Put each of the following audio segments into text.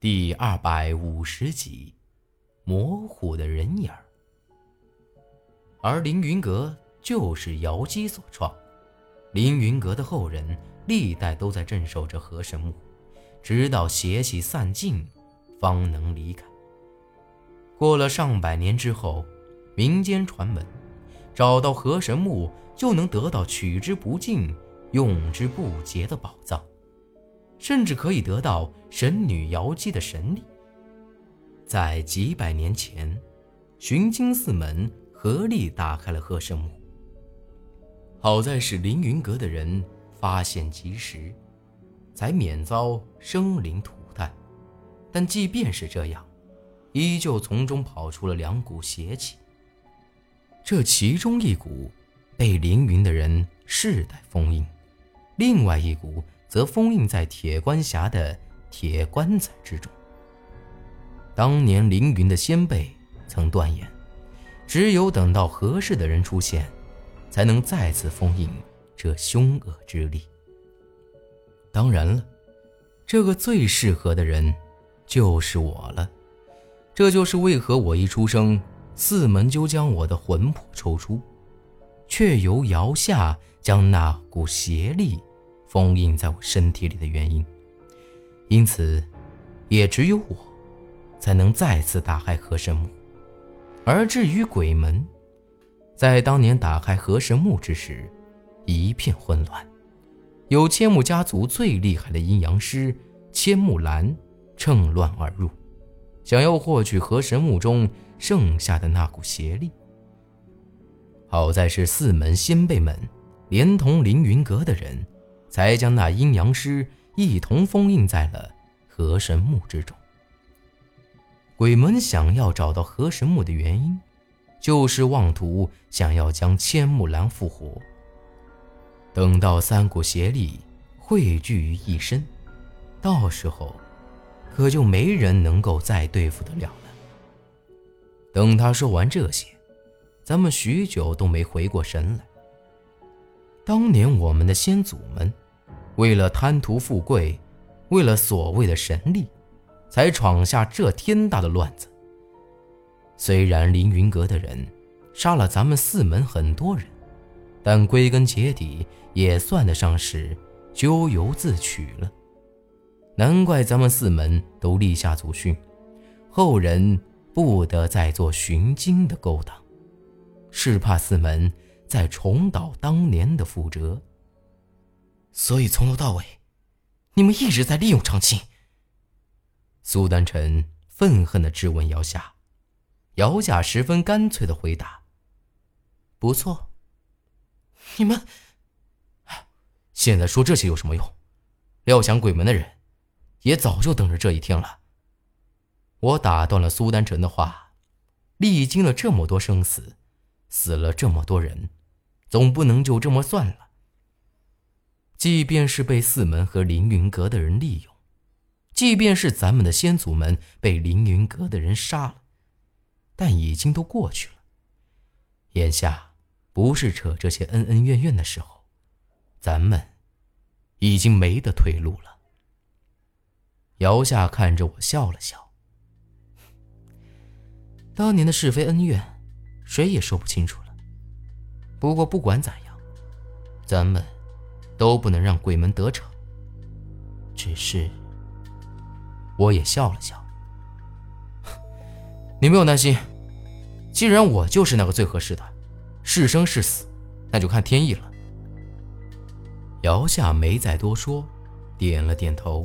第二百五十集，模糊的人影儿。而凌云阁就是瑶姬所创，凌云阁的后人历代都在镇守着河神墓，直到邪气散尽，方能离开。过了上百年之后，民间传闻，找到河神墓就能得到取之不尽、用之不竭的宝藏。甚至可以得到神女瑶姬的神力。在几百年前，寻经四门合力打开了鹤圣墓。好在是凌云阁的人发现及时，才免遭生灵涂炭。但即便是这样，依旧从中跑出了两股邪气。这其中一股被凌云的人世代封印，另外一股。则封印在铁棺峡的铁棺材之中。当年凌云的先辈曾断言，只有等到合适的人出现，才能再次封印这凶恶之力。当然了，这个最适合的人就是我了。这就是为何我一出生，四门就将我的魂魄抽出，却由瑶下将那股邪力。封印在我身体里的原因，因此，也只有我，才能再次打开河神墓。而至于鬼门，在当年打开河神墓之时，一片混乱，有千木家族最厉害的阴阳师千木兰趁乱而入，想要获取河神墓中剩下的那股邪力。好在是四门先辈们，连同凌云阁的人。才将那阴阳师一同封印在了河神墓之中。鬼门想要找到河神墓的原因，就是妄图想要将千木兰复活。等到三股邪力汇聚于一身，到时候可就没人能够再对付得了了。等他说完这些，咱们许久都没回过神来。当年我们的先祖们。为了贪图富贵，为了所谓的神力，才闯下这天大的乱子。虽然凌云阁的人杀了咱们四门很多人，但归根结底也算得上是咎由自取了。难怪咱们四门都立下祖训，后人不得再做寻经的勾当，是怕四门再重蹈当年的覆辙。所以从头到尾，你们一直在利用长青。苏丹臣愤恨地质问姚夏，姚夏十分干脆地回答：“不错。”你们现在说这些有什么用？料想鬼门的人，也早就等着这一天了。我打断了苏丹臣的话，历经了这么多生死，死了这么多人，总不能就这么算了。即便是被四门和凌云阁的人利用，即便是咱们的先祖们被凌云阁的人杀了，但已经都过去了。眼下不是扯这些恩恩怨怨的时候，咱们已经没得退路了。姚夏看着我笑了笑，当年的是非恩怨，谁也说不清楚了。不过不管咋样，咱们。都不能让鬼门得逞。只是，我也笑了笑。你不用担心，既然我就是那个最合适的，是生是死，那就看天意了。姚夏没再多说，点了点头。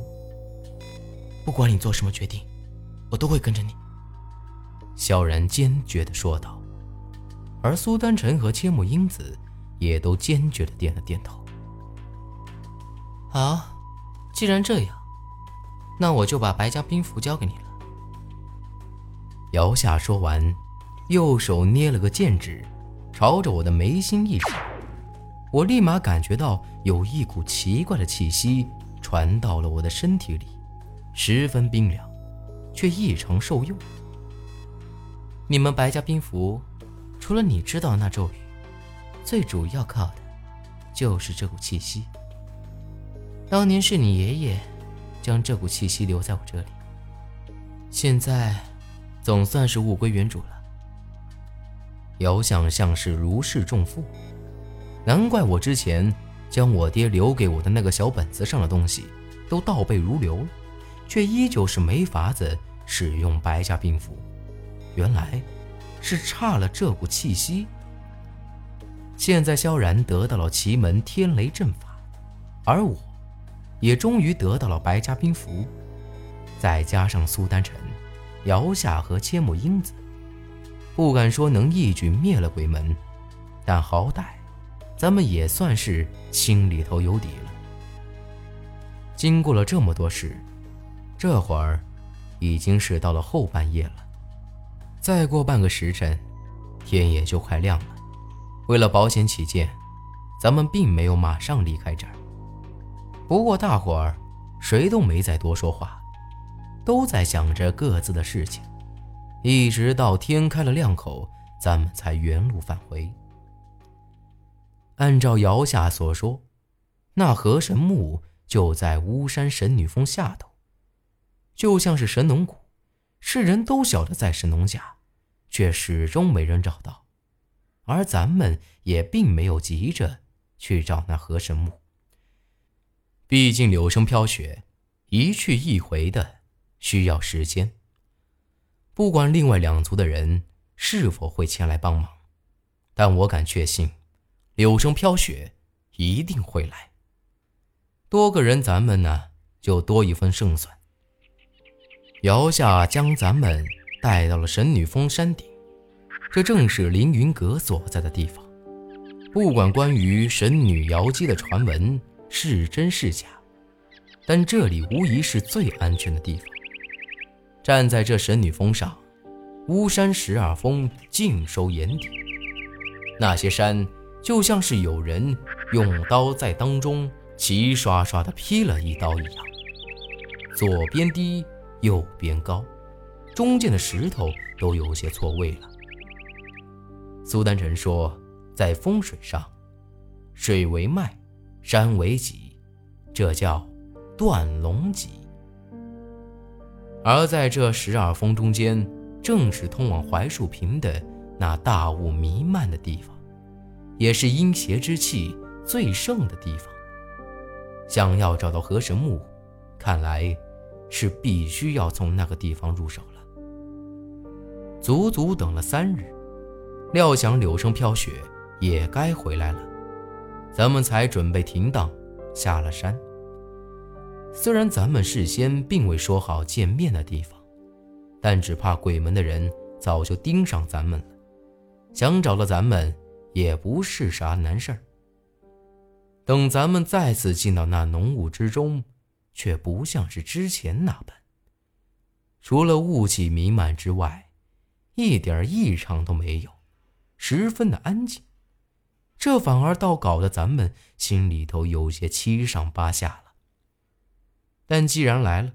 不管你做什么决定，我都会跟着你。萧然坚决地说道，而苏丹晨和千木英子也都坚决地点了点头。好，既然这样，那我就把白家兵符交给你了。姚夏说完，右手捏了个剑指，朝着我的眉心一指，我立马感觉到有一股奇怪的气息传到了我的身体里，十分冰凉，却异常受用。你们白家兵符，除了你知道那咒语，最主要靠的，就是这股气息。当年是你爷爷，将这股气息留在我这里，现在，总算是物归原主了。遥想像是如释重负，难怪我之前将我爹留给我的那个小本子上的东西都倒背如流了，却依旧是没法子使用白家兵符。原来，是差了这股气息。现在萧然得到了奇门天雷阵法，而我，也终于得到了白家兵符，再加上苏丹臣、姚夏和千木英子。不敢说能一举灭了鬼门，但好歹，咱们也算是心里头有底了。经过了这么多事，这会儿已经是到了后半夜了。再过半个时辰，天也就快亮了。为了保险起见，咱们并没有马上离开这儿。不过大伙儿谁都没再多说话，都在想着各自的事情。一直到天开了亮口，咱们才原路返回。按照姚夏所说，那河神墓就在巫山神女峰下头，就像是神农谷，世人都晓得在神农架，却始终没人找到。而咱们也并没有急着去找那河神墓，毕竟柳生飘雪一去一回的，需要时间。不管另外两族的人是否会前来帮忙，但我敢确信，柳生飘雪一定会来。多个人，咱们呢就多一分胜算。姚夏将咱们带到了神女峰山顶，这正是凌云阁所在的地方。不管关于神女瑶姬的传闻是真是假，但这里无疑是最安全的地方。站在这神女峰上，巫山十二峰尽收眼底。那些山就像是有人用刀在当中齐刷刷地劈了一刀一样，左边低，右边高，中间的石头都有些错位了。苏丹臣说，在风水上，水为脉，山为脊，这叫断龙脊。而在这十二峰中间，正是通往槐树坪的那大雾弥漫的地方，也是阴邪之气最盛的地方。想要找到河神墓，看来是必须要从那个地方入手了。足足等了三日，料想柳生飘雪也该回来了，咱们才准备停当，下了山。虽然咱们事先并未说好见面的地方，但只怕鬼门的人早就盯上咱们了，想找到咱们也不是啥难事儿。等咱们再次进到那浓雾之中，却不像是之前那般，除了雾气弥漫之外，一点异常都没有，十分的安静。这反而倒搞得咱们心里头有些七上八下了。但既然来了，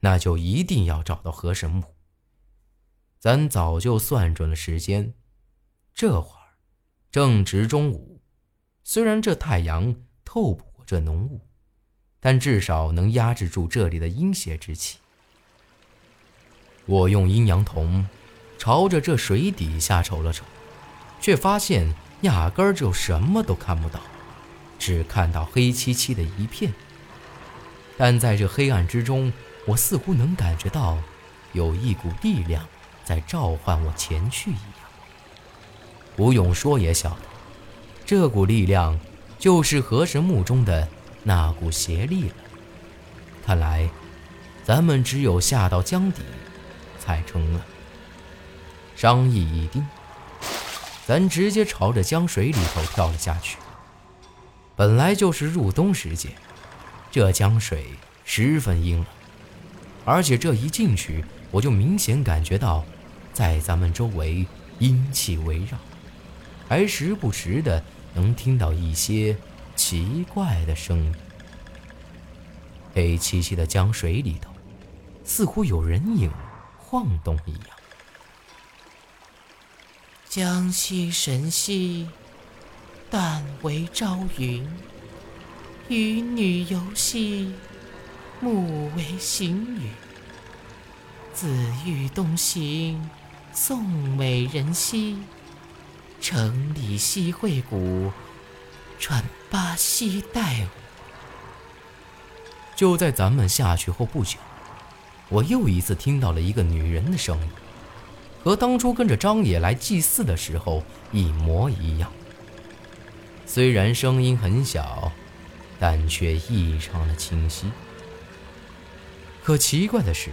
那就一定要找到河神墓。咱早就算准了时间，这会儿正值中午。虽然这太阳透不过这浓雾，但至少能压制住这里的阴邪之气。我用阴阳瞳朝着这水底下瞅了瞅，却发现压根儿就什么都看不到，只看到黑漆漆的一片。但在这黑暗之中，我似乎能感觉到，有一股力量在召唤我前去一样。不用说也晓得，这股力量就是河神墓中的那股邪力了。看来，咱们只有下到江底，才成了。商议已定，咱直接朝着江水里头跳了下去。本来就是入冬时节。这江水十分阴冷，而且这一进去，我就明显感觉到，在咱们周围阴气围绕，还时不时的能听到一些奇怪的声音。黑漆漆的江水里头，似乎有人影晃动一样。江西神兮，但为朝云。与女游兮，暮为行雨。自欲东行，送美人兮。城里西会谷，转巴西带我。就在咱们下去后不久，我又一次听到了一个女人的声音，和当初跟着张野来祭祀的时候一模一样。虽然声音很小，但却异常的清晰。可奇怪的是，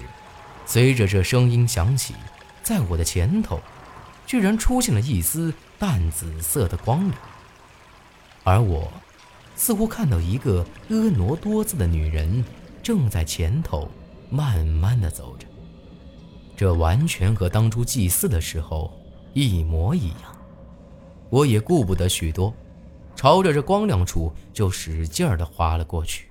随着这声音响起，在我的前头，居然出现了一丝淡紫色的光亮，而我似乎看到一个婀娜多姿的女人正在前头慢慢的走着，这完全和当初祭祀的时候一模一样。我也顾不得许多，朝着这光亮处就使劲儿的划了过去。